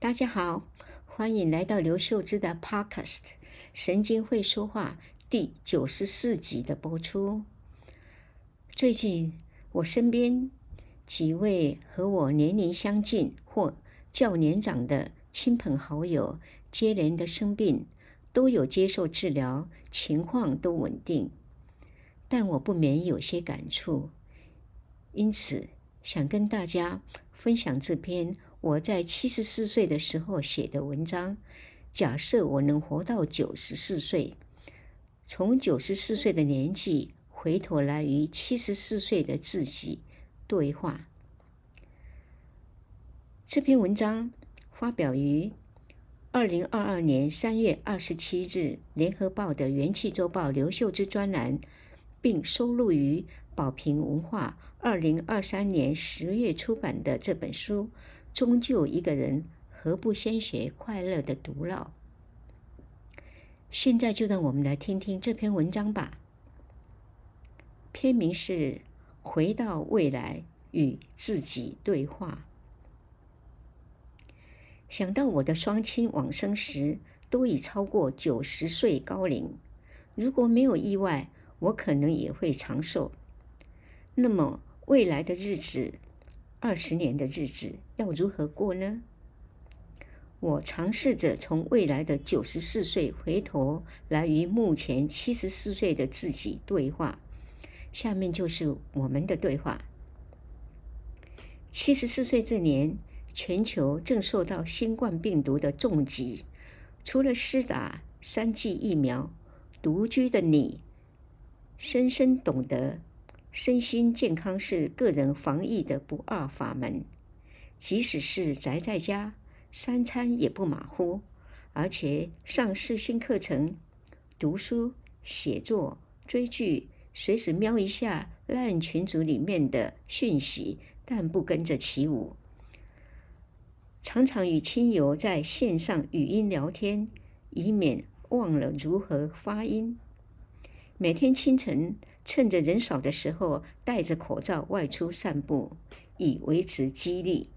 大家好，欢迎来到刘秀芝的 Podcast《神经会说话》第九十四集的播出。最近，我身边几位和我年龄相近或较年长的亲朋好友接连的生病，都有接受治疗，情况都稳定，但我不免有些感触，因此想跟大家分享这篇。我在七十四岁的时候写的文章，假设我能活到九十四岁，从九十四岁的年纪回头来与七十四岁的自己对话。这篇文章发表于二零二二年三月二十七日《联合报》的《元气周报》刘秀枝专栏，并收录于宝瓶文化二零二三年十月出版的这本书。终究一个人，何不先学快乐的独老？现在就让我们来听听这篇文章吧。篇名是《回到未来与自己对话》。想到我的双亲往生时都已超过九十岁高龄，如果没有意外，我可能也会长寿。那么未来的日子，二十年的日子要如何过呢？我尝试着从未来的九十四岁回头来与目前七十四岁的自己对话。下面就是我们的对话。七十四岁这年，全球正受到新冠病毒的重击，除了施打三剂疫苗，独居的你深深懂得。身心健康是个人防疫的不二法门，即使是宅在家，三餐也不马虎，而且上视讯课程、读书、写作、追剧，随时瞄一下 LINE 群组里面的讯息，但不跟着起舞。常常与亲友在线上语音聊天，以免忘了如何发音。每天清晨。趁着人少的时候，戴着口罩外出散步，以维持肌力。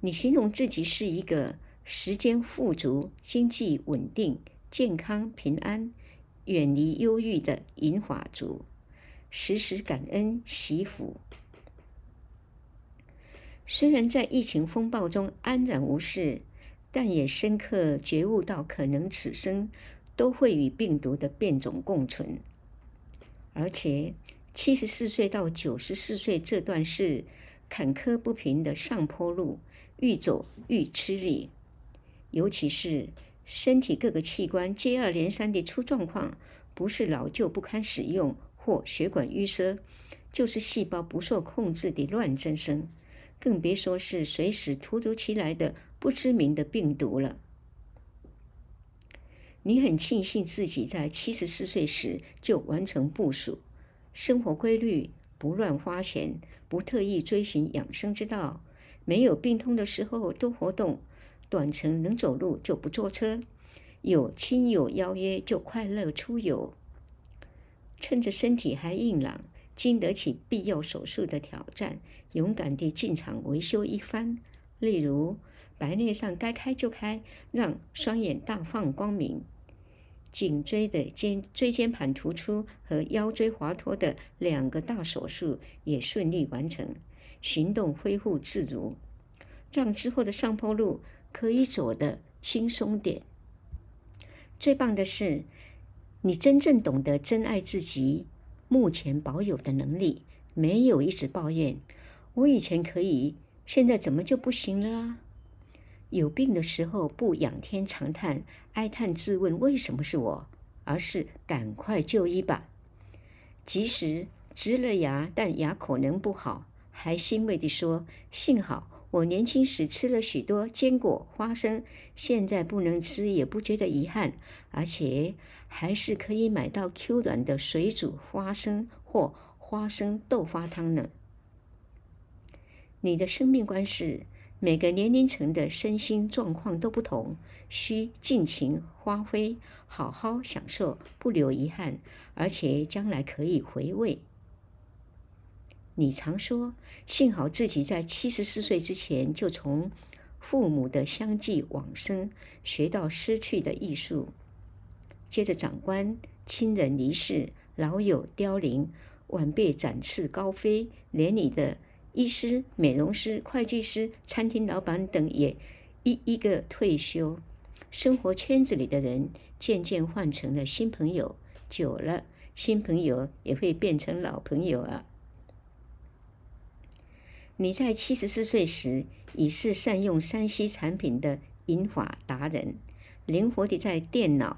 你形容自己是一个时间富足、经济稳定、健康平安、远离忧郁的银发族，时时感恩惜福。虽然在疫情风暴中安然无事，但也深刻觉悟到，可能此生都会与病毒的变种共存。而且，七十四岁到九十四岁这段是坎坷不平的上坡路，愈走愈吃力。尤其是身体各个器官接二连三的出状况，不是老旧不堪使用或血管淤塞，就是细胞不受控制的乱增生，更别说是随时突如其来的不知名的病毒了。你很庆幸自己在七十四岁时就完成部署，生活规律，不乱花钱，不特意追寻养生之道，没有病痛的时候多活动，短程能走路就不坐车，有亲友邀约就快乐出游，趁着身体还硬朗，经得起必要手术的挑战，勇敢地进场维修一番，例如白内障该开就开，让双眼大放光明。颈椎的肩椎间盘突出和腰椎滑脱的两个大手术也顺利完成，行动恢复自如，让之后的上坡路可以走得轻松点。最棒的是，你真正懂得珍爱自己目前保有的能力，没有一直抱怨，我以前可以，现在怎么就不行了？有病的时候不仰天长叹、哀叹自问为什么是我，而是赶快就医吧。即使植了牙，但牙口能不好，还欣慰地说：“幸好我年轻时吃了许多坚果、花生，现在不能吃也不觉得遗憾，而且还是可以买到 Q 软的水煮花生或花生豆花汤呢。”你的生命观是。每个年龄层的身心状况都不同，需尽情发挥，好好享受，不留遗憾，而且将来可以回味。你常说，幸好自己在七十四岁之前就从父母的相继往生，学到失去的艺术。接着，长官、亲人离世，老友凋零，晚辈展翅高飞，连你的医师、美容师、会计师、餐厅老板等也一一个退休。生活圈子里的人渐渐换成了新朋友，久了，新朋友也会变成老朋友啊。你在七十四岁时已是善用 3C 产品的银发达人，灵活地在电脑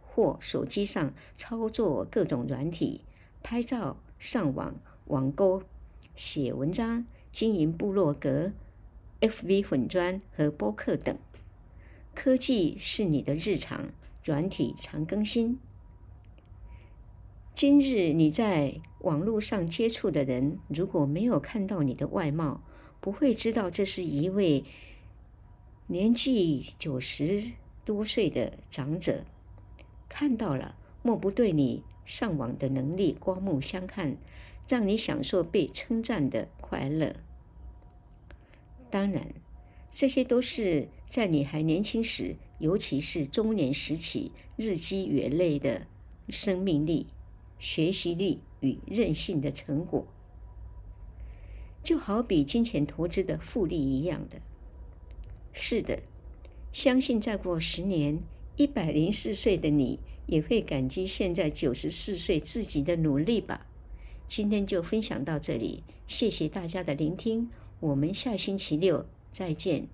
或手机上操作各种软体，拍照、上网、网购、写文章、经营部落格、FV 粉砖和播客等。科技是你的日常，软体常更新。今日你在网络上接触的人，如果没有看到你的外貌，不会知道这是一位年纪九十多岁的长者。看到了，莫不对你上网的能力刮目相看，让你享受被称赞的快乐。当然，这些都是在你还年轻时，尤其是中年时期，日积月累的生命力、学习力与韧性的成果。就好比金钱投资的复利一样的。是的，相信再过十年，一百零四岁的你也会感激现在九十四岁自己的努力吧。今天就分享到这里，谢谢大家的聆听，我们下星期六。再见。